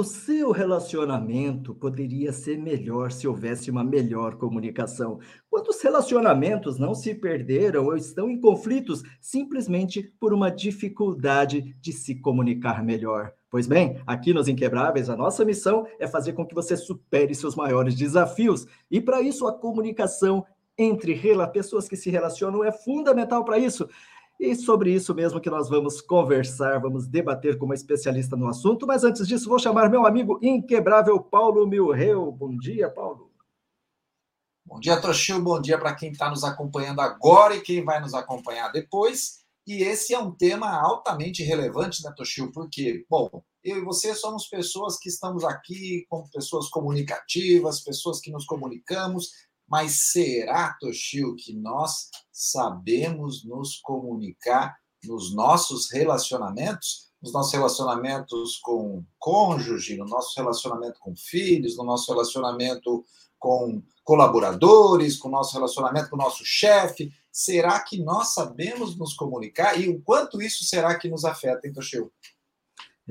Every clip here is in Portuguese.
o seu relacionamento poderia ser melhor se houvesse uma melhor comunicação. Quantos relacionamentos não se perderam ou estão em conflitos simplesmente por uma dificuldade de se comunicar melhor? Pois bem, aqui nos Inquebráveis, a nossa missão é fazer com que você supere seus maiores desafios. E para isso, a comunicação entre pessoas que se relacionam é fundamental para isso. E sobre isso mesmo que nós vamos conversar, vamos debater com uma especialista no assunto. Mas antes disso, vou chamar meu amigo inquebrável Paulo Milreu. Bom dia, Paulo. Bom dia, Toshio. Bom dia para quem está nos acompanhando agora e quem vai nos acompanhar depois. E esse é um tema altamente relevante, né, Toshio? Porque, bom, eu e você somos pessoas que estamos aqui como pessoas comunicativas, pessoas que nos comunicamos, mas será, Toshio, que nós sabemos nos comunicar nos nossos relacionamentos? Nos nossos relacionamentos com cônjuge, no nosso relacionamento com filhos, no nosso relacionamento com colaboradores, com o nosso relacionamento com o nosso chefe? Será que nós sabemos nos comunicar? E o quanto isso será que nos afeta, hein, Toshio?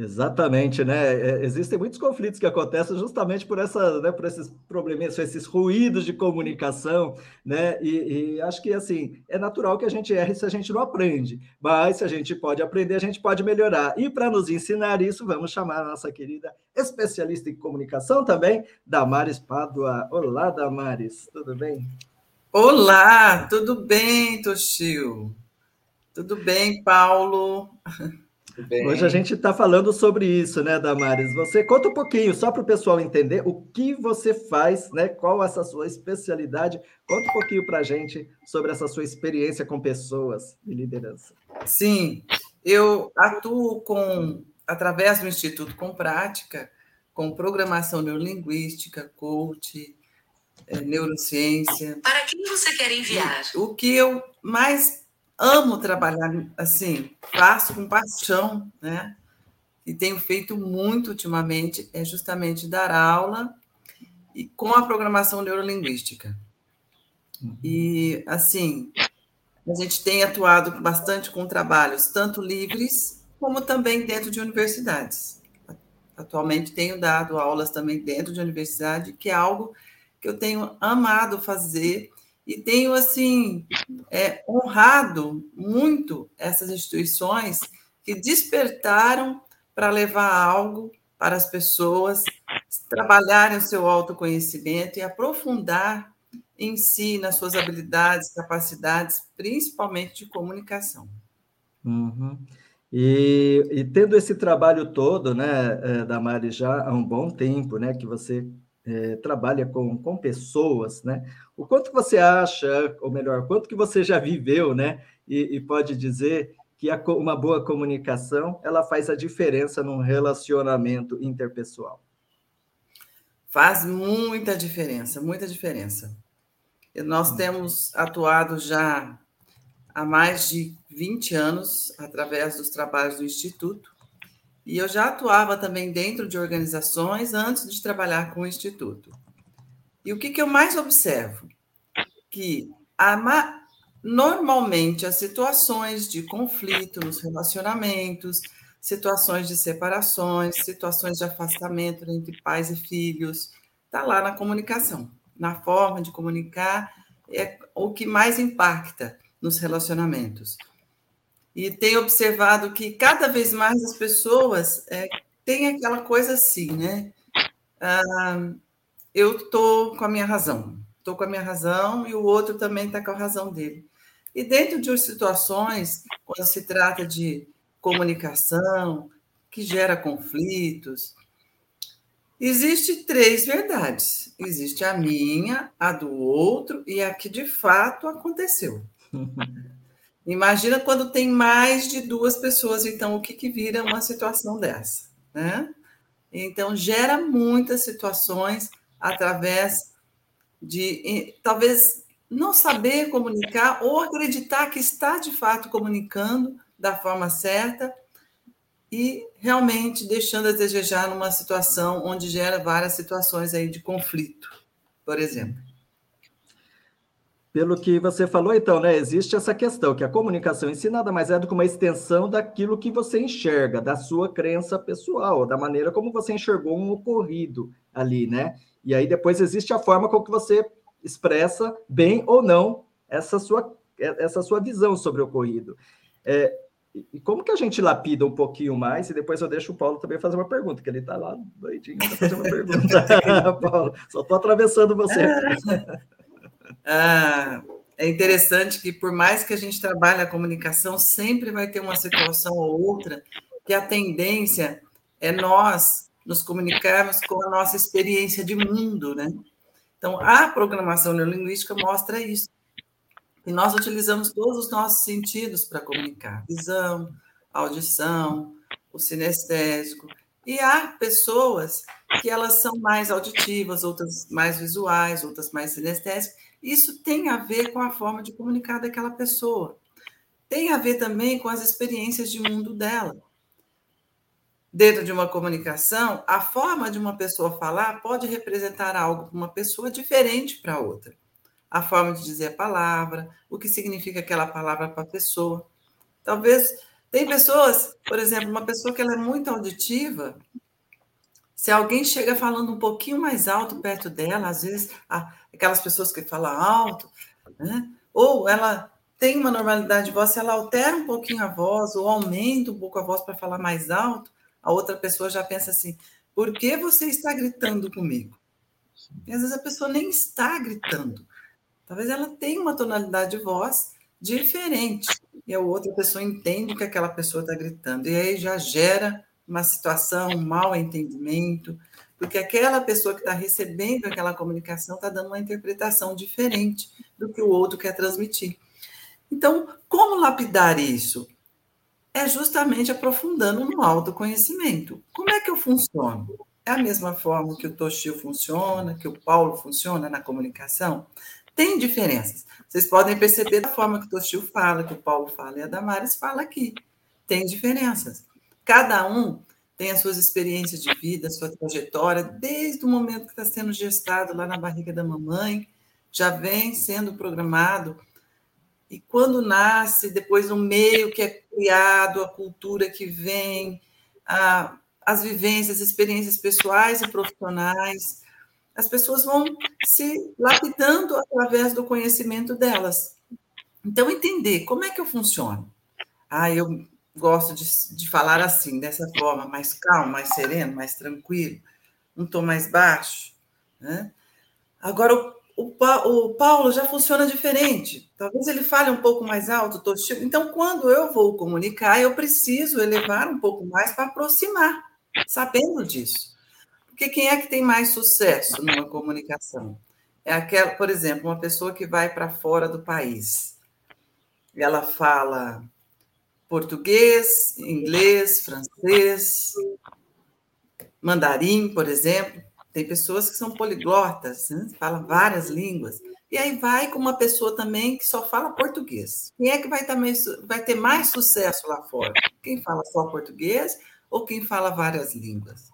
Exatamente, né? É, existem muitos conflitos que acontecem justamente por essa, né, por esses problemas, esses ruídos de comunicação, né? E, e, acho que assim é natural que a gente erre se a gente não aprende, mas se a gente pode aprender, a gente pode melhorar. E para nos ensinar isso, vamos chamar a nossa querida especialista em comunicação também, Damares Pádua. Olá, Damares, tudo bem? Olá, tudo bem, Toshio? Tudo bem, Paulo? Hoje a gente está falando sobre isso, né, Damares? Você conta um pouquinho, só para o pessoal entender o que você faz, né? Qual essa sua especialidade? Conta um pouquinho para a gente sobre essa sua experiência com pessoas e liderança. Sim, eu atuo com através do Instituto Com Prática, com programação neurolinguística, coach, é, neurociência. Para quem você quer enviar? E o que eu mais amo trabalhar assim, faço com paixão, né? E tenho feito muito ultimamente é justamente dar aula e com a programação neurolinguística. E assim, a gente tem atuado bastante com trabalhos tanto livres como também dentro de universidades. Atualmente tenho dado aulas também dentro de universidade, que é algo que eu tenho amado fazer e tenho assim é, honrado muito essas instituições que despertaram para levar algo para as pessoas trabalharem o seu autoconhecimento e aprofundar em si, nas suas habilidades, capacidades, principalmente de comunicação. Uhum. E, e, tendo esse trabalho todo, né, eh, da Mari, já há um bom tempo, né, que você é, trabalha com, com pessoas, né? O quanto você acha, ou melhor, quanto que você já viveu, né? E, e pode dizer que a, uma boa comunicação ela faz a diferença num relacionamento interpessoal. Faz muita diferença, muita diferença. E nós hum. temos atuado já há mais de 20 anos através dos trabalhos do Instituto e eu já atuava também dentro de organizações antes de trabalhar com o Instituto. E o que, que eu mais observo? Que a, normalmente as situações de conflito nos relacionamentos, situações de separações, situações de afastamento entre pais e filhos, está lá na comunicação, na forma de comunicar, é o que mais impacta nos relacionamentos. E tenho observado que cada vez mais as pessoas é, têm aquela coisa assim, né? Ah, eu estou com a minha razão, estou com a minha razão e o outro também está com a razão dele. E dentro de situações, quando se trata de comunicação, que gera conflitos, existe três verdades. Existe a minha, a do outro e a que de fato aconteceu. Imagina quando tem mais de duas pessoas, então o que, que vira uma situação dessa, né? Então gera muitas situações através de talvez não saber comunicar ou acreditar que está de fato comunicando da forma certa e realmente deixando a desejar numa situação onde gera várias situações aí de conflito, por exemplo. Pelo que você falou, então, né? Existe essa questão que a comunicação em si nada mais é do que uma extensão daquilo que você enxerga, da sua crença pessoal, da maneira como você enxergou um ocorrido ali, né? E aí depois existe a forma com que você expressa bem ou não essa sua, essa sua visão sobre o ocorrido. É, e como que a gente lapida um pouquinho mais? E depois eu deixo o Paulo também fazer uma pergunta, que ele está lá doidinho para fazer uma pergunta. Paulo, só estou atravessando você. Ah, é interessante que, por mais que a gente trabalhe a comunicação, sempre vai ter uma situação ou outra que a tendência é nós nos comunicarmos com a nossa experiência de mundo, né? Então, a programação neurolinguística mostra isso. E nós utilizamos todos os nossos sentidos para comunicar: visão, audição, o sinestésico. E há pessoas que elas são mais auditivas, outras mais visuais, outras mais sinestésicas, isso tem a ver com a forma de comunicar daquela pessoa. Tem a ver também com as experiências de mundo dela. Dentro de uma comunicação, a forma de uma pessoa falar pode representar algo para uma pessoa diferente para outra. A forma de dizer a palavra, o que significa aquela palavra para a pessoa. Talvez tem pessoas, por exemplo, uma pessoa que ela é muito auditiva, se alguém chega falando um pouquinho mais alto perto dela, às vezes aquelas pessoas que falam alto, né? ou ela tem uma normalidade de voz, se ela altera um pouquinho a voz ou aumenta um pouco a voz para falar mais alto, a outra pessoa já pensa assim: por que você está gritando comigo? E às vezes a pessoa nem está gritando. Talvez ela tenha uma tonalidade de voz diferente e a outra pessoa entende que aquela pessoa está gritando. E aí já gera uma situação, um mal entendimento, porque aquela pessoa que está recebendo aquela comunicação está dando uma interpretação diferente do que o outro quer transmitir. Então, como lapidar isso? É justamente aprofundando no autoconhecimento. Como é que eu funciono? É a mesma forma que o Toshio funciona, que o Paulo funciona na comunicação? Tem diferenças. Vocês podem perceber da forma que o Toshio fala, que o Paulo fala e a Damares fala aqui. Tem diferenças. Cada um tem as suas experiências de vida, sua trajetória, desde o momento que está sendo gestado lá na barriga da mamãe, já vem sendo programado. E quando nasce, depois no meio que é criado, a cultura que vem, a, as vivências, experiências pessoais e profissionais, as pessoas vão se lapidando através do conhecimento delas. Então, entender como é que eu funciono. Ah, eu gosto de, de falar assim, dessa forma, mais calmo, mais sereno, mais tranquilo, um tom mais baixo. Né? Agora, o, o, o, Paulo já funciona diferente. Talvez ele fale um pouco mais alto, tô, então, quando eu vou comunicar, eu preciso elevar um pouco mais para aproximar, sabendo disso. Porque quem é que tem mais sucesso numa comunicação? É aquela, por exemplo, uma pessoa que vai para fora do país. Ela fala português, inglês, francês, mandarim, por exemplo. Tem pessoas que são poliglotas, né? falam várias línguas. E aí vai com uma pessoa também que só fala português. Quem é que vai, também, vai ter mais sucesso lá fora? Quem fala só português ou quem fala várias línguas?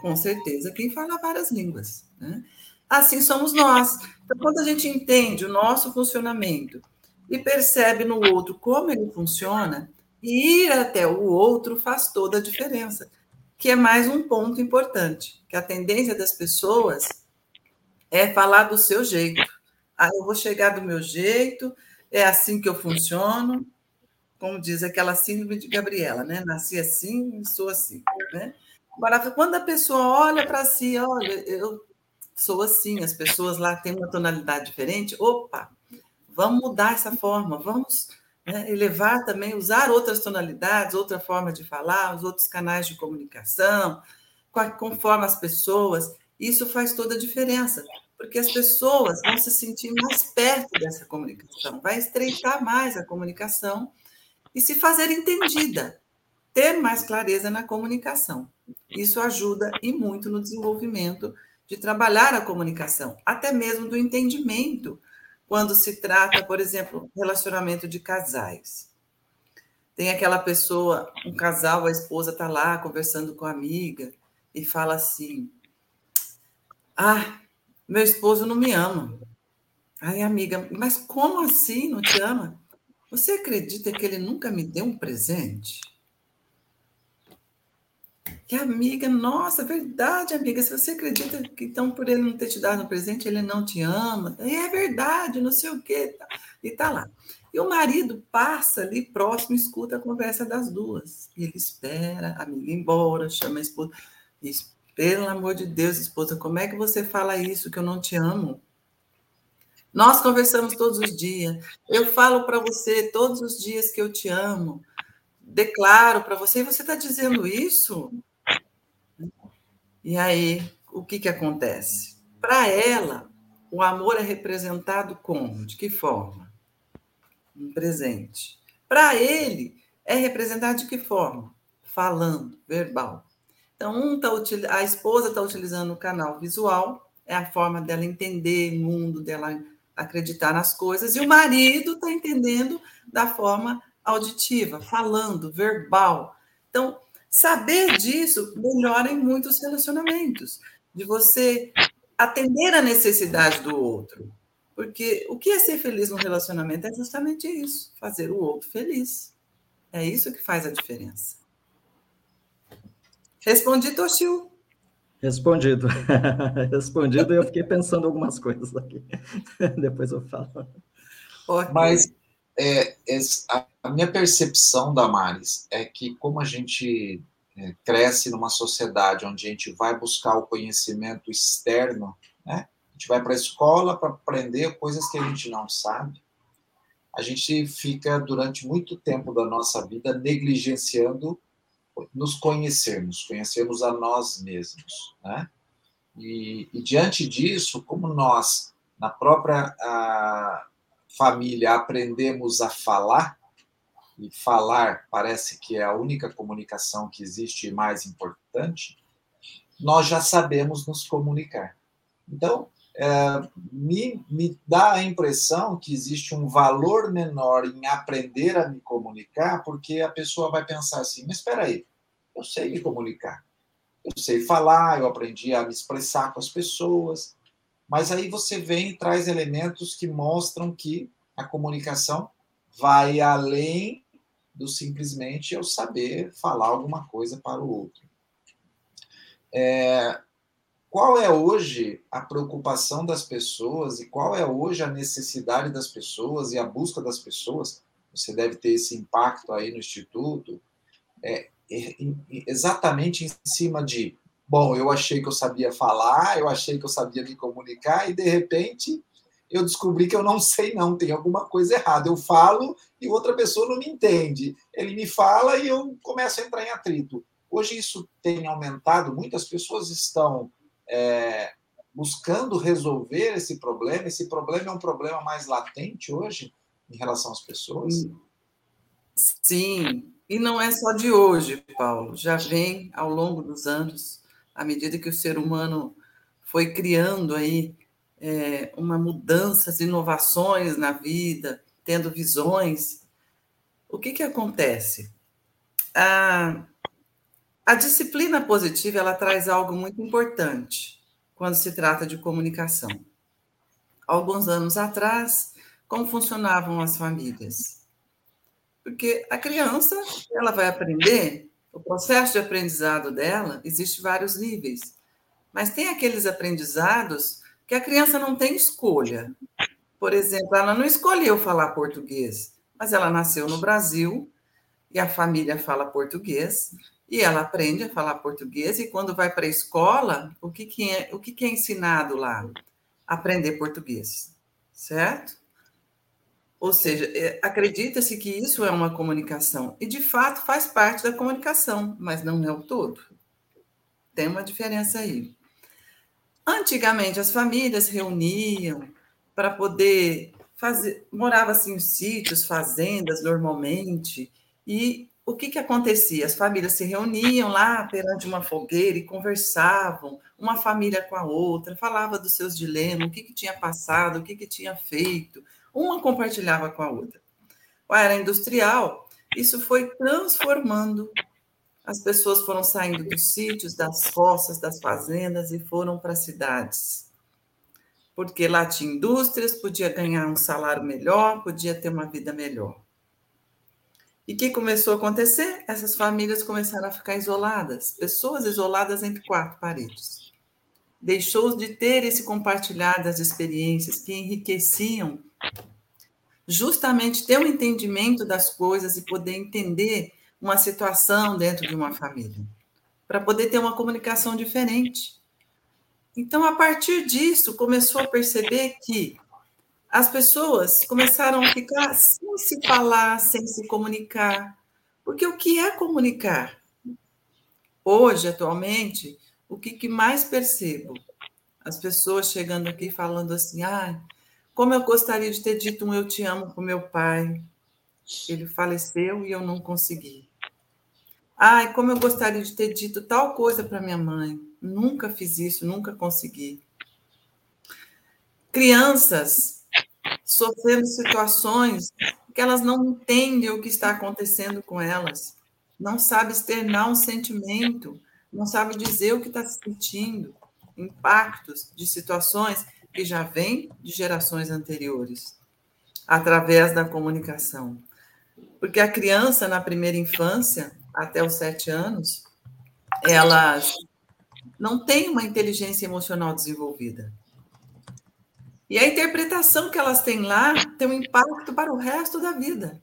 Com certeza, quem fala várias línguas. Né? Assim somos nós. Então, quando a gente entende o nosso funcionamento e percebe no outro como ele funciona, ir até o outro faz toda a diferença, que é mais um ponto importante, que a tendência das pessoas é falar do seu jeito. Ah, eu vou chegar do meu jeito, é assim que eu funciono, como diz aquela síndrome de Gabriela, né? Nasci assim, sou assim, né? Agora, quando a pessoa olha para si, olha, eu sou assim, as pessoas lá têm uma tonalidade diferente, opa, vamos mudar essa forma, vamos né? elevar também, usar outras tonalidades, outra forma de falar, os outros canais de comunicação, conforme as pessoas, isso faz toda a diferença, porque as pessoas vão se sentir mais perto dessa comunicação, vai estreitar mais a comunicação e se fazer entendida, ter mais clareza na comunicação. Isso ajuda e muito no desenvolvimento de trabalhar a comunicação, até mesmo do entendimento quando se trata, por exemplo, relacionamento de casais. Tem aquela pessoa, um casal, a esposa está lá conversando com a amiga e fala assim: Ah, meu esposo não me ama. Ai, amiga, mas como assim não te ama? Você acredita que ele nunca me deu um presente? Que amiga, nossa, é verdade, amiga. Se você acredita que então por ele não ter te dado um presente, ele não te ama, é verdade, não sei o quê. Tá. E tá lá. E o marido passa ali próximo, escuta a conversa das duas. E ele espera a amiga embora, chama a esposa. Diz, Pelo amor de Deus, esposa, como é que você fala isso que eu não te amo? Nós conversamos todos os dias. Eu falo para você todos os dias que eu te amo. Declaro para você, e você está dizendo isso? E aí, o que, que acontece? Para ela, o amor é representado como? De que forma? Um presente. Para ele, é representado de que forma? Falando, verbal. Então, um tá, a esposa está utilizando o canal visual, é a forma dela entender o mundo, dela acreditar nas coisas, e o marido está entendendo da forma auditiva, falando, verbal. Então, saber disso melhora em muitos relacionamentos, de você atender a necessidade do outro. Porque o que é ser feliz no relacionamento é justamente isso, fazer o outro feliz. É isso que faz a diferença. Respondi, Toshio. Respondido. Respondido, e eu fiquei pensando algumas coisas aqui. Depois eu falo. Okay. Mas é, a minha percepção, Damares, é que como a gente é, cresce numa sociedade onde a gente vai buscar o conhecimento externo, né? a gente vai para a escola para aprender coisas que a gente não sabe, a gente fica durante muito tempo da nossa vida negligenciando nos conhecermos, conhecermos a nós mesmos, né? E, e diante disso, como nós, na própria a, família, aprendemos a falar, e falar parece que é a única comunicação que existe e mais importante, nós já sabemos nos comunicar. Então, é, me, me dá a impressão que existe um valor menor em aprender a me comunicar, porque a pessoa vai pensar assim: mas espera aí, eu sei me comunicar, eu sei falar, eu aprendi a me expressar com as pessoas, mas aí você vem e traz elementos que mostram que a comunicação vai além do simplesmente eu saber falar alguma coisa para o outro. É, qual é hoje a preocupação das pessoas e qual é hoje a necessidade das pessoas e a busca das pessoas? Você deve ter esse impacto aí no Instituto, é, é, exatamente em cima de, bom, eu achei que eu sabia falar, eu achei que eu sabia me comunicar e de repente eu descobri que eu não sei não, tem alguma coisa errada. Eu falo e outra pessoa não me entende. Ele me fala e eu começo a entrar em atrito. Hoje isso tem aumentado, muitas pessoas estão é, buscando resolver esse problema. Esse problema é um problema mais latente hoje em relação às pessoas? Sim, e não é só de hoje, Paulo. Já vem ao longo dos anos, à medida que o ser humano foi criando aí é, uma mudanças, inovações na vida, tendo visões. O que, que acontece? A, a disciplina positiva ela traz algo muito importante quando se trata de comunicação. Alguns anos atrás, como funcionavam as famílias? Porque a criança, ela vai aprender, o processo de aprendizado dela existe vários níveis. Mas tem aqueles aprendizados que a criança não tem escolha. Por exemplo, ela não escolheu falar português, mas ela nasceu no Brasil e a família fala português e ela aprende a falar português e quando vai para a escola, o que, que é, o que, que é ensinado lá? Aprender português, certo? Ou seja, é, acredita-se que isso é uma comunicação, e de fato faz parte da comunicação, mas não é o todo. Tem uma diferença aí. Antigamente, as famílias reuniam para poder fazer. Morava assim em sítios, fazendas, normalmente, e o que, que acontecia? As famílias se reuniam lá perante uma fogueira e conversavam, uma família com a outra, falava dos seus dilemas, o que, que tinha passado, o que, que tinha feito, uma compartilhava com a outra. A era industrial, isso foi transformando. As pessoas foram saindo dos sítios, das roças, das fazendas e foram para as cidades. porque lá tinha indústrias, podia ganhar um salário melhor, podia ter uma vida melhor. E o que começou a acontecer? Essas famílias começaram a ficar isoladas, pessoas isoladas entre quatro paredes. Deixou de ter esse compartilhar das experiências que enriqueciam justamente ter um entendimento das coisas e poder entender uma situação dentro de uma família, para poder ter uma comunicação diferente. Então, a partir disso, começou a perceber que as pessoas começaram a ficar sem se falar, sem se comunicar. Porque o que é comunicar? Hoje, atualmente, o que, que mais percebo? As pessoas chegando aqui falando assim: ah, como eu gostaria de ter dito um eu te amo para meu pai. Ele faleceu e eu não consegui. Ai, como eu gostaria de ter dito tal coisa para minha mãe. Nunca fiz isso, nunca consegui. Crianças sofrendo situações que elas não entendem o que está acontecendo com elas. Não sabe externar um sentimento, não sabe dizer o que está sentindo. Impactos de situações que já vem de gerações anteriores, através da comunicação. Porque a criança, na primeira infância, até os sete anos, elas não têm uma inteligência emocional desenvolvida. E a interpretação que elas têm lá tem um impacto para o resto da vida.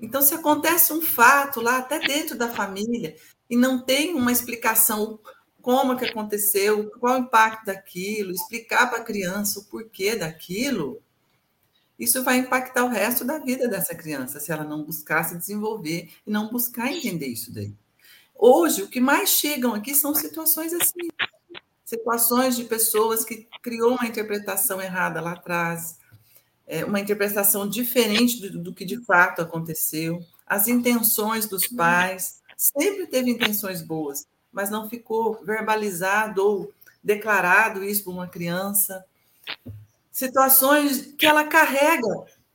Então, se acontece um fato lá, até dentro da família, e não tem uma explicação como que aconteceu, qual o impacto daquilo, explicar para a criança o porquê daquilo, isso vai impactar o resto da vida dessa criança, se ela não buscar se desenvolver e não buscar entender isso daí. Hoje, o que mais chegam aqui são situações assim, situações de pessoas que criou uma interpretação errada lá atrás, é, uma interpretação diferente do, do que de fato aconteceu, as intenções dos pais, sempre teve intenções boas, mas não ficou verbalizado ou declarado isso para uma criança. Situações que ela carrega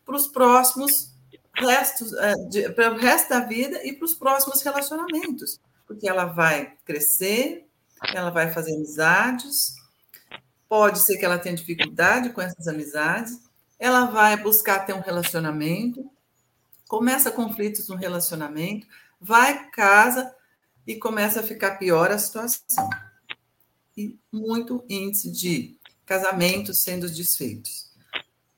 para os próximos restos, é, para o resto da vida e para os próximos relacionamentos, porque ela vai crescer, ela vai fazer amizades, pode ser que ela tenha dificuldade com essas amizades, ela vai buscar ter um relacionamento, começa conflitos no relacionamento, vai casa, e começa a ficar pior a situação. E muito índice de casamentos sendo desfeitos.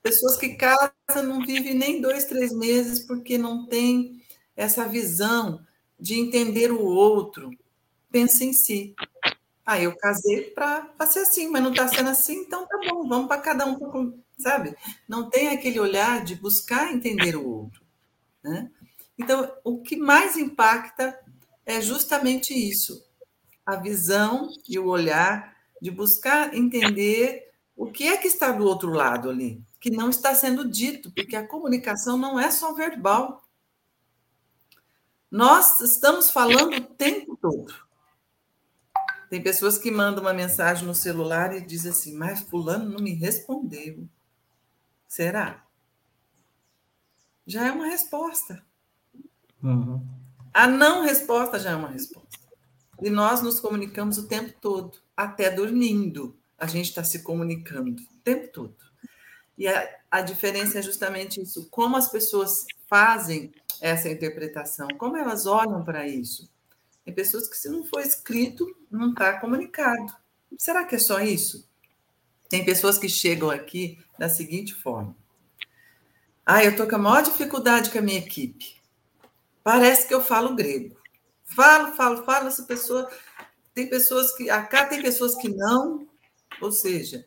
Pessoas que casam não vivem nem dois, três meses porque não tem essa visão de entender o outro. Pensa em si. Ah, eu casei para ser assim, mas não está sendo assim, então tá bom, vamos para cada um, sabe? Não tem aquele olhar de buscar entender o outro. Né? Então, o que mais impacta é justamente isso, a visão e o olhar de buscar entender o que é que está do outro lado ali, que não está sendo dito, porque a comunicação não é só verbal. Nós estamos falando o tempo todo. Tem pessoas que mandam uma mensagem no celular e dizem assim, mas fulano não me respondeu. Será? Já é uma resposta. Uhum. A não resposta já é uma resposta. E nós nos comunicamos o tempo todo, até dormindo. A gente está se comunicando o tempo todo. E a, a diferença é justamente isso: como as pessoas fazem essa interpretação, como elas olham para isso. Tem pessoas que, se não for escrito, não está comunicado. Será que é só isso? Tem pessoas que chegam aqui da seguinte forma: Ah, eu estou com a maior dificuldade com a minha equipe. Parece que eu falo grego. Falo, falo, falo, essa pessoa. Tem pessoas que. Acá tem pessoas que não. Ou seja,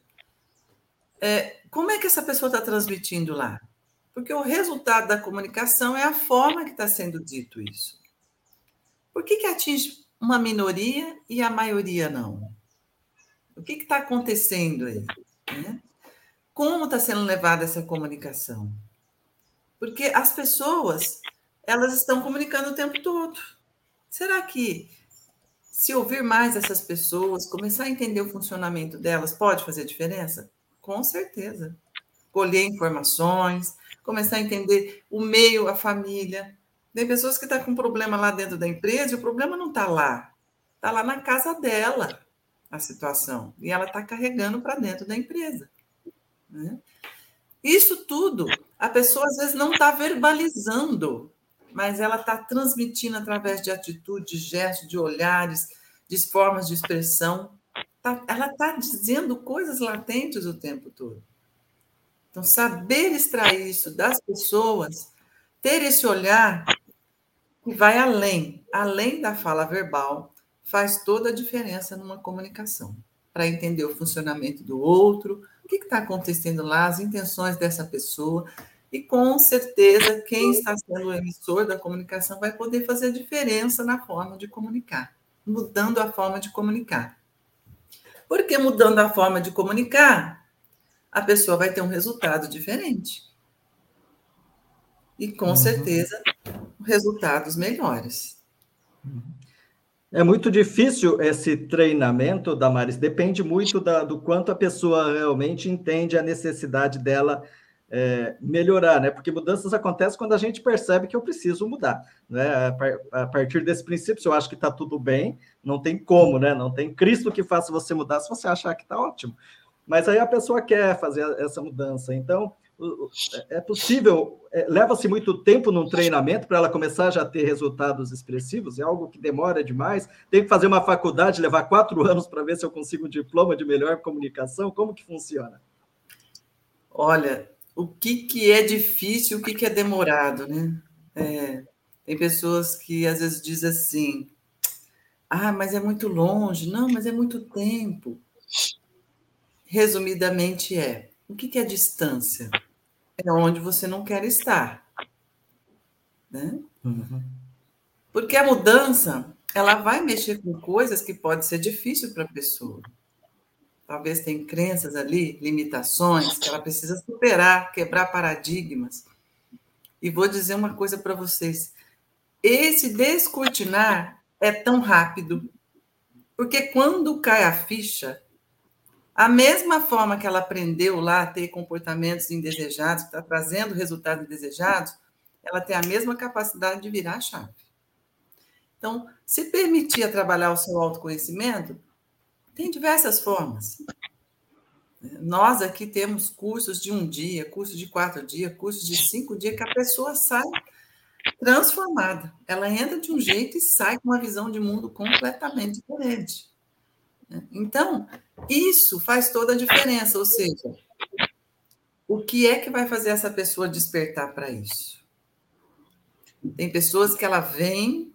é, como é que essa pessoa está transmitindo lá? Porque o resultado da comunicação é a forma que está sendo dito isso. Por que, que atinge uma minoria e a maioria não? O que está acontecendo aí? Né? Como está sendo levada essa comunicação? Porque as pessoas elas estão comunicando o tempo todo. Será que se ouvir mais essas pessoas, começar a entender o funcionamento delas, pode fazer diferença? Com certeza. Colher informações, começar a entender o meio, a família. Tem pessoas que estão tá com problema lá dentro da empresa e o problema não está lá, está lá na casa dela. a situação e ela está carregando para dentro da empresa. Né? Isso tudo, a pessoa às vezes não está verbalizando, mas ela está transmitindo através de atitudes, de gestos, de olhares, de formas de expressão. Tá, ela está dizendo coisas latentes o tempo todo. Então, saber extrair isso das pessoas, ter esse olhar que vai além, além da fala verbal, faz toda a diferença numa comunicação. Para entender o funcionamento do outro, o que está acontecendo lá, as intenções dessa pessoa. E com certeza, quem está sendo o emissor da comunicação vai poder fazer a diferença na forma de comunicar, mudando a forma de comunicar. Porque mudando a forma de comunicar, a pessoa vai ter um resultado diferente. E com uhum. certeza, resultados melhores. É muito difícil esse treinamento, Damaris, depende muito da, do quanto a pessoa realmente entende a necessidade dela é, melhorar, né? Porque mudanças acontecem quando a gente percebe que eu preciso mudar, né? A, partir desse princípio, se eu acho que está tudo bem, não tem como, né? Não tem Cristo que faça você mudar se você achar que está ótimo. Mas aí a pessoa quer fazer essa mudança. Então, é possível, é, leva-se muito tempo num treinamento para ela começar já a ter resultados expressivos? É algo que demora demais? Tem que fazer uma faculdade, levar quatro anos para ver se eu consigo um diploma de melhor comunicação? Como que funciona? Olha, o que, que é difícil, o que, que é demorado, né? É, tem pessoas que às vezes dizem assim, ah, mas é muito longe. Não, mas é muito tempo resumidamente, é: o que é distância? É onde você não quer estar. Né? Uhum. Porque a mudança ela vai mexer com coisas que pode ser difícil para a pessoa. Talvez tem crenças ali, limitações que ela precisa superar, quebrar paradigmas. E vou dizer uma coisa para vocês: esse descortinar é tão rápido, porque quando cai a ficha, a mesma forma que ela aprendeu lá a ter comportamentos indesejados, está trazendo resultados indesejados, ela tem a mesma capacidade de virar a chave. Então, se permitir trabalhar o seu autoconhecimento, tem diversas formas. Nós aqui temos cursos de um dia, cursos de quatro dias, cursos de cinco dias, que a pessoa sai transformada. Ela entra de um jeito e sai com uma visão de mundo completamente diferente. Então, isso faz toda a diferença, ou seja, o que é que vai fazer essa pessoa despertar para isso? Tem pessoas que ela vem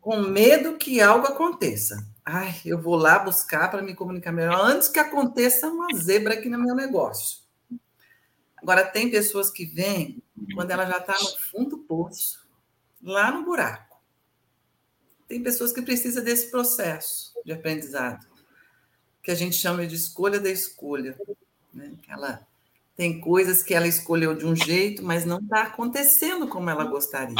com medo que algo aconteça. Ai, eu vou lá buscar para me comunicar melhor antes que aconteça uma zebra aqui no meu negócio. Agora, tem pessoas que vêm quando ela já está no fundo do poço, lá no buraco. Tem pessoas que precisam desse processo de aprendizado que a gente chama de escolha da escolha. Né? Ela tem coisas que ela escolheu de um jeito, mas não está acontecendo como ela gostaria.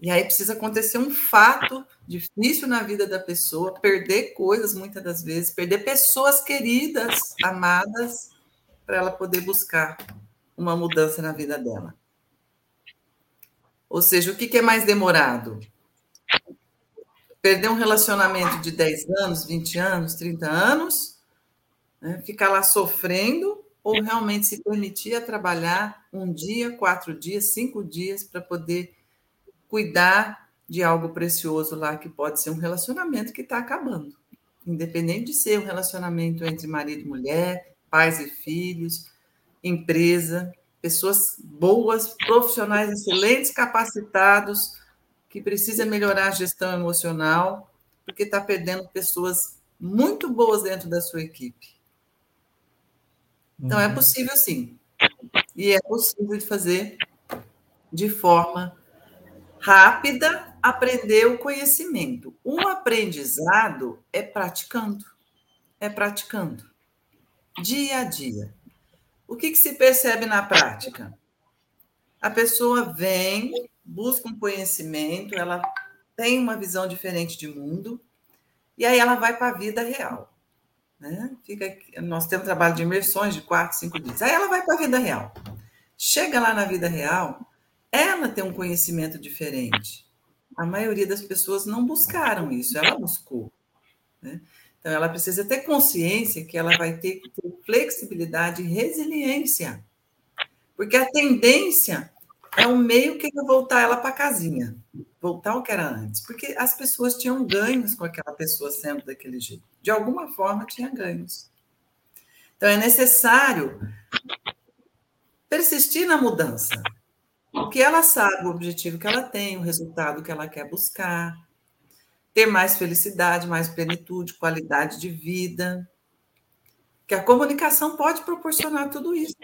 E aí precisa acontecer um fato difícil na vida da pessoa, perder coisas muitas das vezes, perder pessoas queridas, amadas, para ela poder buscar uma mudança na vida dela. Ou seja, o que é mais demorado? perder um relacionamento de 10 anos, 20 anos, 30 anos, né? ficar lá sofrendo, ou realmente se permitir a trabalhar um dia, quatro dias, cinco dias, para poder cuidar de algo precioso lá, que pode ser um relacionamento que está acabando. Independente de ser um relacionamento entre marido e mulher, pais e filhos, empresa, pessoas boas, profissionais excelentes, capacitados, que precisa melhorar a gestão emocional, porque está perdendo pessoas muito boas dentro da sua equipe. Então, é uhum. possível sim. E é possível de fazer de forma rápida, aprender o conhecimento. O aprendizado é praticando. É praticando. Dia a dia. O que, que se percebe na prática? A pessoa vem, busca um conhecimento, ela tem uma visão diferente de mundo, e aí ela vai para a vida real. Né? Fica, nós temos trabalho de imersões de quatro, cinco dias. Aí ela vai para a vida real. Chega lá na vida real, ela tem um conhecimento diferente. A maioria das pessoas não buscaram isso, ela buscou. Né? Então, ela precisa ter consciência que ela vai ter que ter flexibilidade e resiliência. Porque a tendência é um meio que voltar ela para a casinha, voltar ao que era antes. Porque as pessoas tinham ganhos com aquela pessoa sendo daquele jeito. De alguma forma, tinha ganhos. Então, é necessário persistir na mudança. Porque ela sabe o objetivo que ela tem, o resultado que ela quer buscar, ter mais felicidade, mais plenitude, qualidade de vida. Que a comunicação pode proporcionar tudo isso.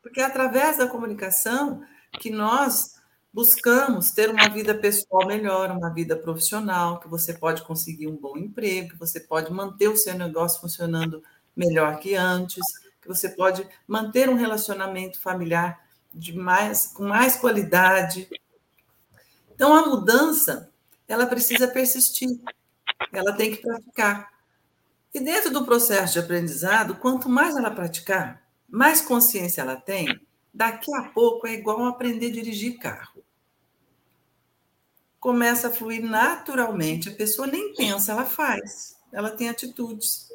Porque é através da comunicação que nós buscamos ter uma vida pessoal melhor, uma vida profissional, que você pode conseguir um bom emprego, que você pode manter o seu negócio funcionando melhor que antes, que você pode manter um relacionamento familiar de mais, com mais qualidade. Então, a mudança, ela precisa persistir, ela tem que praticar. E dentro do processo de aprendizado, quanto mais ela praticar, mais consciência ela tem, daqui a pouco é igual aprender a dirigir carro. Começa a fluir naturalmente, a pessoa nem pensa, ela faz, ela tem atitudes.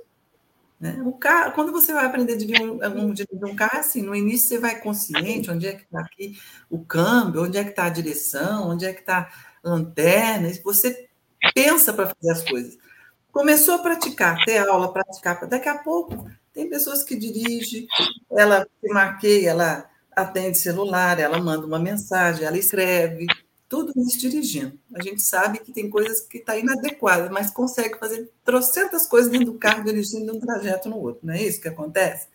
Né? O carro, quando você vai aprender dirigir um, dirigir um carro, assim, no início você vai consciente, onde é que está aqui o câmbio, onde é que está a direção, onde é que está a lanterna, você pensa para fazer as coisas. Começou a praticar, ter aula, praticar, daqui a pouco tem pessoas que dirigem, ela se marqueia, ela atende celular, ela manda uma mensagem, ela escreve, tudo isso dirigindo. A gente sabe que tem coisas que estão tá inadequadas, mas consegue fazer trocentas coisas dentro do carro dirigindo de um trajeto no outro, não é isso que acontece?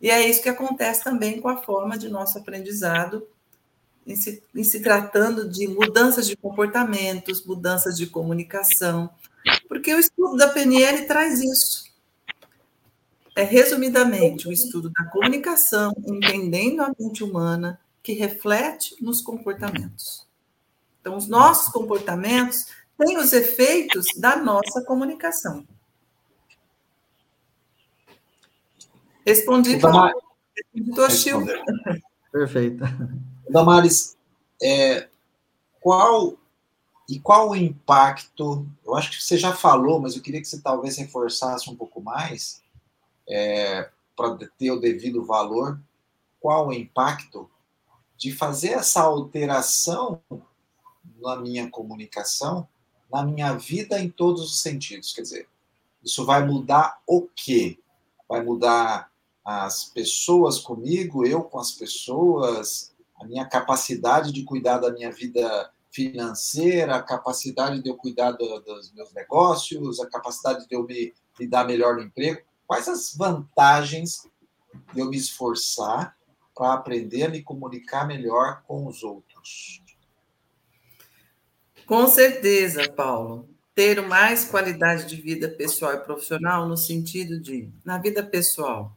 E é isso que acontece também com a forma de nosso aprendizado, em se, em se tratando de mudanças de comportamentos, mudanças de comunicação, porque o estudo da PNL traz isso. É, resumidamente, o estudo da comunicação, entendendo a mente humana, que reflete nos comportamentos. Então, os nossos comportamentos têm os efeitos da nossa comunicação. Respondi para o Toshio. Perfeito. Damares, é, qual e qual o impacto? Eu acho que você já falou, mas eu queria que você talvez reforçasse um pouco mais é, para ter o devido valor. Qual o impacto de fazer essa alteração na minha comunicação, na minha vida em todos os sentidos. Quer dizer, isso vai mudar o quê? Vai mudar as pessoas comigo, eu com as pessoas, a minha capacidade de cuidar da minha vida financeira, a capacidade de eu cuidar do, dos meus negócios, a capacidade de eu me, me dar melhor no emprego. Quais as vantagens de eu me esforçar para aprender a me comunicar melhor com os outros? Com certeza, Paulo. Ter mais qualidade de vida pessoal e profissional no sentido de, na vida pessoal,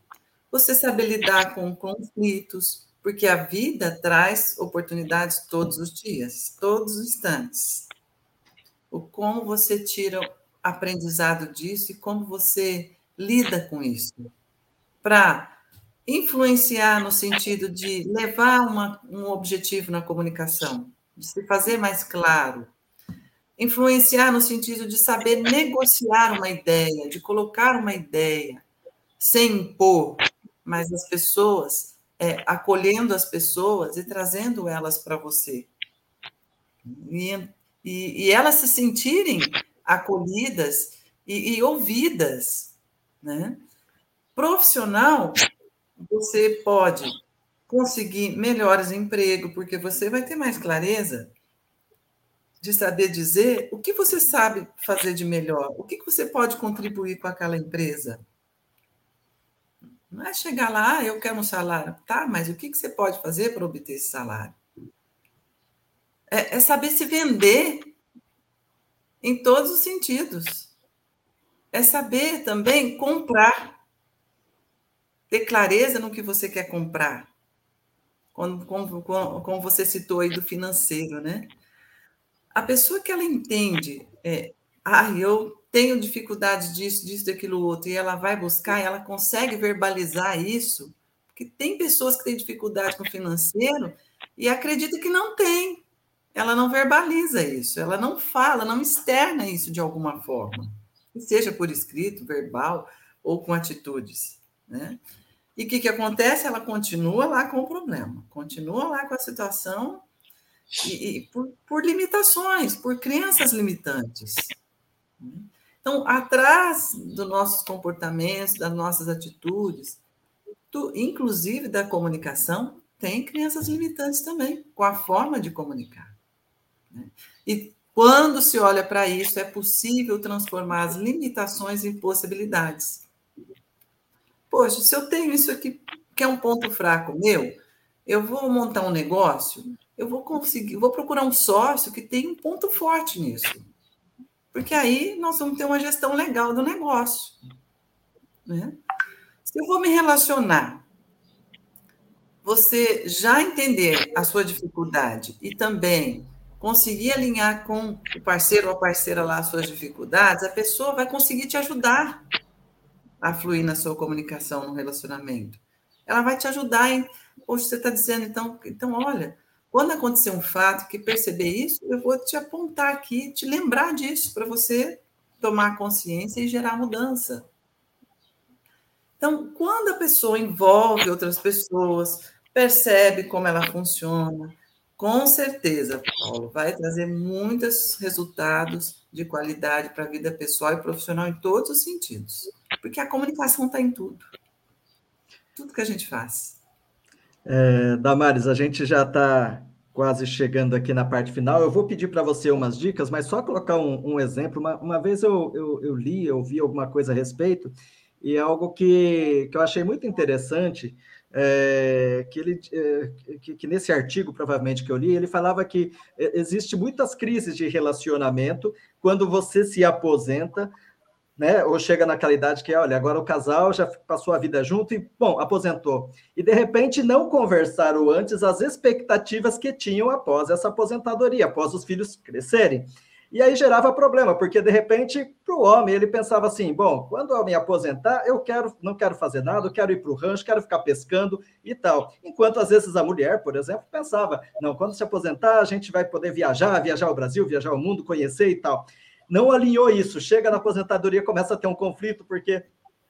você saber lidar com conflitos, porque a vida traz oportunidades todos os dias, todos os instantes. O como você tira aprendizado disso e como você lida com isso. Para influenciar no sentido de levar uma, um objetivo na comunicação, de se fazer mais claro, influenciar no sentido de saber negociar uma ideia, de colocar uma ideia, sem impor, mas as pessoas, é, acolhendo as pessoas e trazendo elas para você. E, e, e, elas se sentirem acolhidas e, e ouvidas. Né? Profissional, você pode conseguir melhores empregos, porque você vai ter mais clareza de saber dizer o que você sabe fazer de melhor, o que você pode contribuir com aquela empresa. Não é chegar lá, ah, eu quero um salário. Tá, mas o que você pode fazer para obter esse salário? É, é saber se vender em todos os sentidos. É saber também comprar. Ter clareza no que você quer comprar. Como, como, como você citou aí do financeiro, né? A pessoa que ela entende, é, ah, eu tenho dificuldade disso, disso, daquilo outro, e ela vai buscar, ela consegue verbalizar isso, porque tem pessoas que têm dificuldade com o financeiro e acredita que não tem. Ela não verbaliza isso, ela não fala, não externa isso de alguma forma. seja por escrito, verbal ou com atitudes. Né? E o que, que acontece? Ela continua lá com o problema, continua lá com a situação e, e por, por, limitações, por crenças limitantes. Então, atrás dos nossos comportamentos, das nossas atitudes, tu, inclusive da comunicação, tem crenças limitantes também, com a forma de comunicar. Né? E quando se olha para isso, é possível transformar as limitações em possibilidades. Poxa, se eu tenho isso aqui, que é um ponto fraco meu, eu vou montar um negócio, eu vou conseguir, vou procurar um sócio que tem um ponto forte nisso. Porque aí nós vamos ter uma gestão legal do negócio. Né? Se eu vou me relacionar, você já entender a sua dificuldade e também conseguir alinhar com o parceiro ou a parceira lá as suas dificuldades, a pessoa vai conseguir te ajudar a fluir na sua comunicação no relacionamento. Ela vai te ajudar em. Poxa, você está dizendo, então, então, olha, quando acontecer um fato que perceber isso, eu vou te apontar aqui, te lembrar disso, para você tomar consciência e gerar mudança. Então, quando a pessoa envolve outras pessoas, percebe como ela funciona, com certeza, Paulo, vai trazer muitos resultados de qualidade para a vida pessoal e profissional em todos os sentidos. Porque a comunicação está em tudo. Tudo que a gente faz. É, Damares, a gente já está quase chegando aqui na parte final. Eu vou pedir para você umas dicas, mas só colocar um, um exemplo. Uma, uma vez eu, eu, eu, li, eu vi alguma coisa a respeito, e é algo que, que eu achei muito interessante é, que, ele, é, que, que, nesse artigo, provavelmente, que eu li, ele falava que é, existe muitas crises de relacionamento quando você se aposenta, né, ou chega naquela idade que, olha, agora o casal já passou a vida junto e, bom, aposentou. E, de repente, não conversaram antes as expectativas que tinham após essa aposentadoria, após os filhos crescerem. E aí gerava problema, porque de repente, para o homem, ele pensava assim: bom, quando eu me aposentar, eu quero, não quero fazer nada, eu quero ir para o rancho, quero ficar pescando e tal. Enquanto às vezes a mulher, por exemplo, pensava: não, quando se aposentar, a gente vai poder viajar, viajar ao Brasil, viajar ao mundo, conhecer e tal. Não alinhou isso, chega na aposentadoria, começa a ter um conflito, porque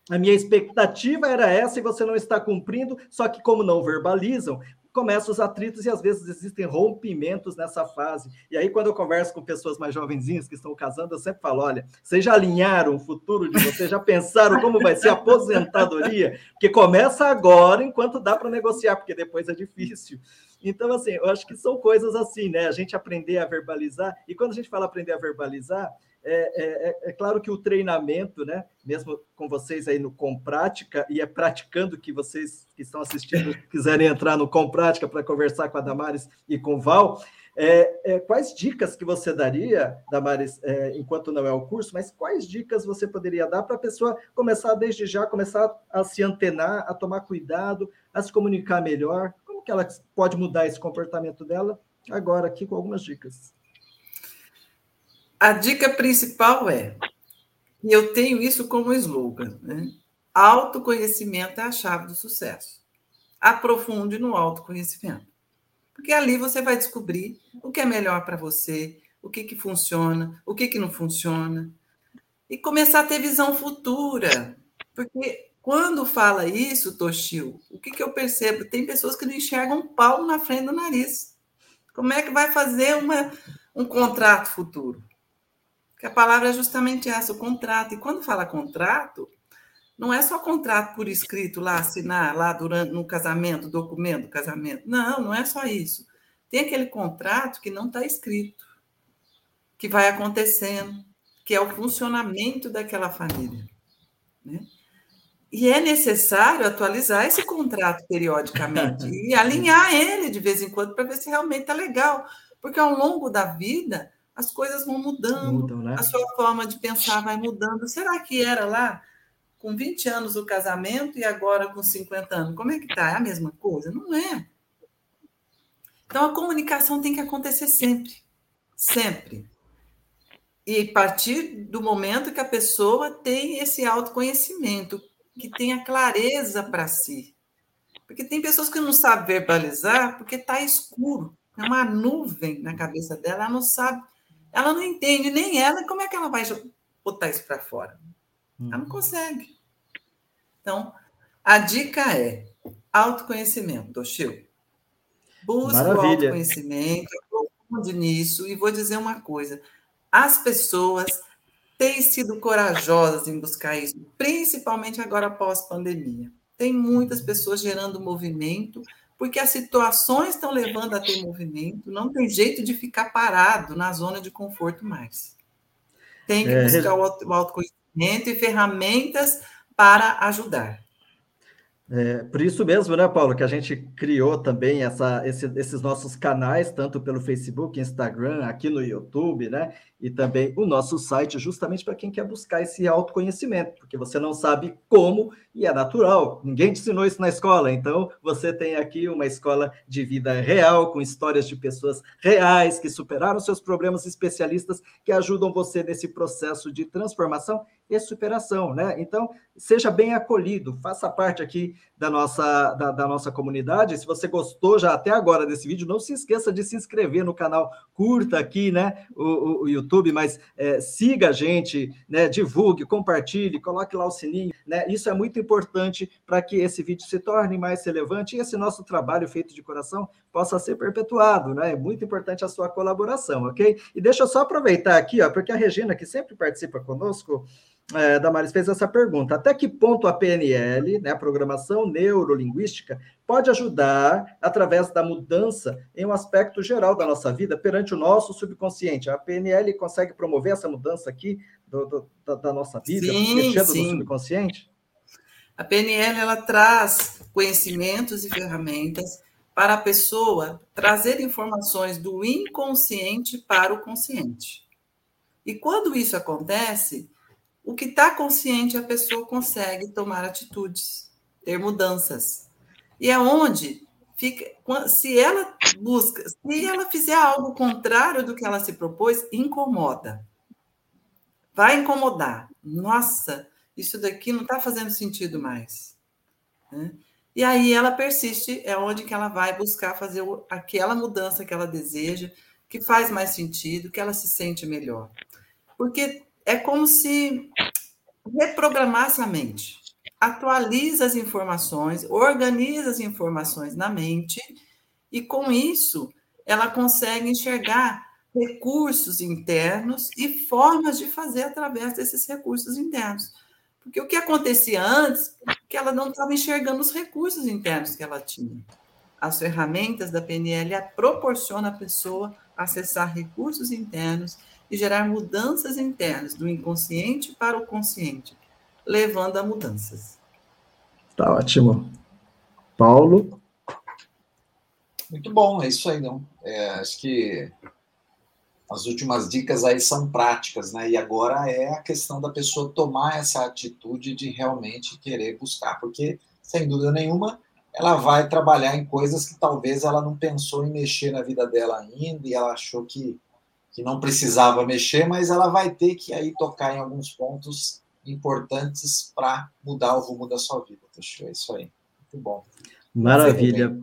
a minha expectativa era essa e você não está cumprindo, só que como não verbalizam, começam os atritos e às vezes existem rompimentos nessa fase. E aí, quando eu converso com pessoas mais jovenzinhas que estão casando, eu sempre falo: olha, vocês já alinharam o futuro de vocês, já pensaram como vai ser a aposentadoria? Porque começa agora, enquanto dá para negociar, porque depois é difícil. Então, assim, eu acho que são coisas assim, né? A gente aprender a verbalizar, e quando a gente fala aprender a verbalizar, é, é, é, é, claro que o treinamento, né, mesmo com vocês aí no Com Prática, e é praticando que vocês que estão assistindo quiserem entrar no Com Prática para conversar com a Damares e com o Val, é, é, quais dicas que você daria, Damares, é, enquanto não é o curso, mas quais dicas você poderia dar para a pessoa começar desde já, começar a se antenar, a tomar cuidado, a se comunicar melhor? Que ela pode mudar esse comportamento dela? Agora, aqui com algumas dicas. A dica principal é, e eu tenho isso como slogan, né? Autoconhecimento é a chave do sucesso. Aprofunde no autoconhecimento. Porque ali você vai descobrir o que é melhor para você, o que, que funciona, o que, que não funciona. E começar a ter visão futura. Porque quando fala isso, Toshio, o que, que eu percebo? Tem pessoas que não enxergam um pau na frente do nariz. Como é que vai fazer uma, um contrato futuro? que a palavra é justamente essa, o contrato. E quando fala contrato, não é só contrato por escrito lá, assinar lá durante no casamento, documento do casamento. Não, não é só isso. Tem aquele contrato que não está escrito, que vai acontecendo, que é o funcionamento daquela família. Né? E é necessário atualizar esse contrato periodicamente e alinhar ele de vez em quando para ver se realmente está legal. Porque ao longo da vida, as coisas vão mudando, Mudam, né? a sua forma de pensar vai mudando. Será que era lá com 20 anos o casamento e agora com 50 anos? Como é que está? É a mesma coisa? Não é. Então a comunicação tem que acontecer sempre, sempre. E a partir do momento que a pessoa tem esse autoconhecimento, que tenha clareza para si. Porque tem pessoas que não sabem verbalizar porque está escuro. É uma nuvem na cabeça dela, ela não sabe ela não entende nem ela, como é que ela vai botar isso para fora. Ela não consegue. Então, a dica é autoconhecimento, Toshio. Busque o autoconhecimento, aprofunde nisso, e vou dizer uma coisa: as pessoas têm sido corajosas em buscar isso, principalmente agora pós-pandemia. Tem muitas pessoas gerando movimento, porque as situações estão levando a ter movimento, não tem jeito de ficar parado na zona de conforto mais. Tem que é, buscar o autoconhecimento e ferramentas para ajudar. É, por isso mesmo, né, Paulo, que a gente criou também essa, esse, esses nossos canais, tanto pelo Facebook, Instagram, aqui no YouTube, né? E também o nosso site, justamente para quem quer buscar esse autoconhecimento, porque você não sabe como e é natural. Ninguém te ensinou isso na escola, então você tem aqui uma escola de vida real, com histórias de pessoas reais que superaram seus problemas, especialistas que ajudam você nesse processo de transformação e superação, né? Então, seja bem acolhido, faça parte aqui da nossa, da, da, nossa comunidade. Se você gostou já até agora desse vídeo, não se esqueça de se inscrever no canal, curta aqui, né, o, o, o YouTube, mas é, siga a gente, né, divulgue, compartilhe, coloque lá o sininho, né? Isso é muito importante para que esse vídeo se torne mais relevante e esse nosso trabalho feito de coração possa ser perpetuado, né? É muito importante a sua colaboração, ok? E deixa eu só aproveitar aqui, ó, porque a Regina, que sempre participa conosco, é, Damaris fez essa pergunta: até que ponto a PNL, né, a programação neurolinguística, pode ajudar através da mudança em um aspecto geral da nossa vida perante o nosso subconsciente? A PNL consegue promover essa mudança aqui do, do, da, da, nossa vida, sim, mexendo sim. no subconsciente? A PNL ela traz conhecimentos e ferramentas para a pessoa trazer informações do inconsciente para o consciente. E quando isso acontece, o que está consciente, a pessoa consegue tomar atitudes, ter mudanças. E é onde fica, se ela busca, se ela fizer algo contrário do que ela se propôs, incomoda. Vai incomodar. Nossa, isso daqui não está fazendo sentido mais. Né? E aí ela persiste, é onde que ela vai buscar fazer aquela mudança que ela deseja, que faz mais sentido, que ela se sente melhor. Porque é como se reprogramasse a mente. Atualiza as informações, organiza as informações na mente, e com isso ela consegue enxergar recursos internos e formas de fazer através desses recursos internos. Porque o que acontecia antes que ela não estava enxergando os recursos internos que ela tinha. As ferramentas da PNL proporcionam à pessoa acessar recursos internos e gerar mudanças internas do inconsciente para o consciente, levando a mudanças. Tá ótimo. Paulo? Muito bom, é isso aí, não. É, acho que as últimas dicas aí são práticas, né? E agora é a questão da pessoa tomar essa atitude de realmente querer buscar, porque, sem dúvida nenhuma, ela vai trabalhar em coisas que talvez ela não pensou em mexer na vida dela ainda e ela achou que que não precisava mexer, mas ela vai ter que aí tocar em alguns pontos importantes para mudar o rumo da sua vida. É isso aí. Muito bom. Maravilha.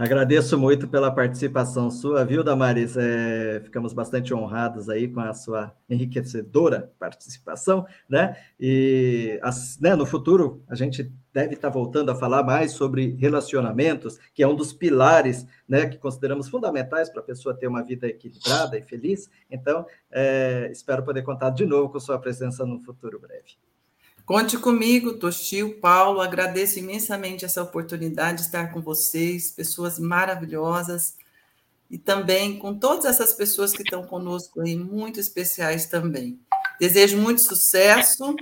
Agradeço muito pela participação sua, viu, Damaris? É, ficamos bastante honrados aí com a sua enriquecedora participação, né? E as, né, no futuro a gente deve estar voltando a falar mais sobre relacionamentos, que é um dos pilares, né, que consideramos fundamentais para a pessoa ter uma vida equilibrada e feliz. Então, é, espero poder contar de novo com sua presença no futuro breve. Conte comigo, Toshio, Paulo, agradeço imensamente essa oportunidade de estar com vocês, pessoas maravilhosas, e também com todas essas pessoas que estão conosco aí, muito especiais também. Desejo muito sucesso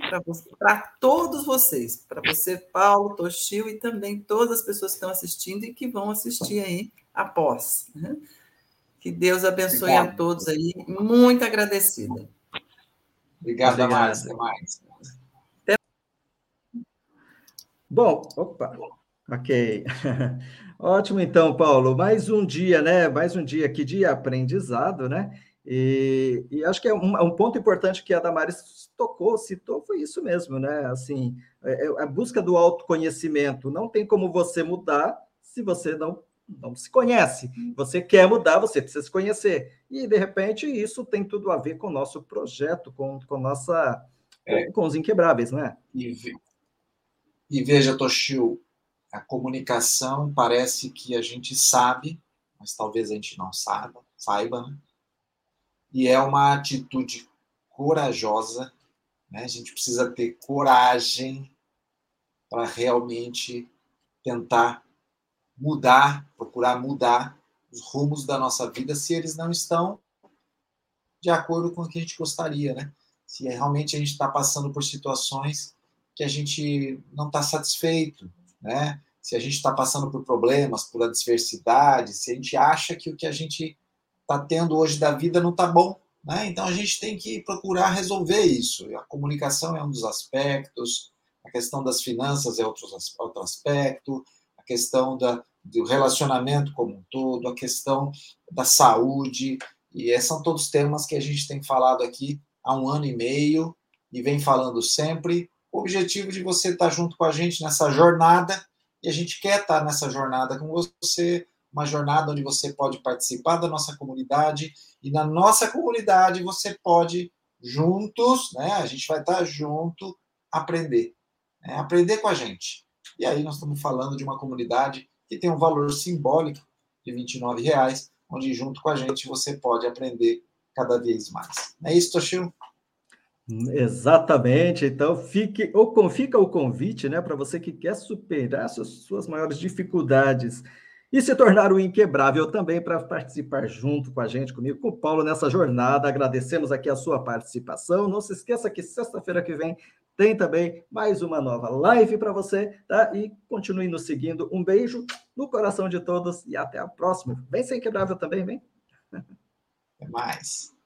para todos vocês, para você, Paulo, Toshio, e também todas as pessoas que estão assistindo e que vão assistir aí após. Né? Que Deus abençoe Obrigado. a todos aí, muito agradecida. Obrigado, Obrigado. mais. Até mais. Bom, opa, ok. Ótimo, então, Paulo. Mais um dia, né? Mais um dia aqui de aprendizado, né? E, e acho que é um, um, ponto importante que a Damares tocou, citou, foi isso mesmo, né? Assim, é, é a busca do autoconhecimento. Não tem como você mudar se você não não se conhece. Você quer mudar, você precisa se conhecer. E, de repente, isso tem tudo a ver com o nosso projeto, com, com nossa. É. com os inquebráveis, não é? E, e veja, Toshio, a comunicação parece que a gente sabe, mas talvez a gente não saiba, saiba, né? E é uma atitude corajosa, né? A gente precisa ter coragem para realmente tentar mudar, procurar mudar os rumos da nossa vida se eles não estão de acordo com o que a gente gostaria, né? Se realmente a gente está passando por situações que a gente não está satisfeito, né? Se a gente está passando por problemas, por adversidade, se a gente acha que o que a gente está tendo hoje da vida não está bom, né? Então a gente tem que procurar resolver isso. A comunicação é um dos aspectos, a questão das finanças é outro, outro aspecto, a questão da, do relacionamento como um todo, a questão da saúde, e esses são todos temas que a gente tem falado aqui há um ano e meio e vem falando sempre. Objetivo de você estar junto com a gente nessa jornada, e a gente quer estar nessa jornada com você, uma jornada onde você pode participar da nossa comunidade, e na nossa comunidade você pode juntos, né? A gente vai estar junto aprender, né, aprender com a gente. E aí nós estamos falando de uma comunidade que tem um valor simbólico de R$ reais, onde junto com a gente você pode aprender cada vez mais. Não é isso, Toshio? Exatamente. Então, fique, ou fica o convite, né, para você que quer superar suas, suas maiores dificuldades e se tornar o inquebrável também para participar junto com a gente, comigo, com o Paulo nessa jornada. Agradecemos aqui a sua participação. Não se esqueça que sexta-feira que vem tem também mais uma nova live para você, tá? E continue nos seguindo. Um beijo no coração de todos e até a próxima. Vem ser inquebrável também, vem. Até mais.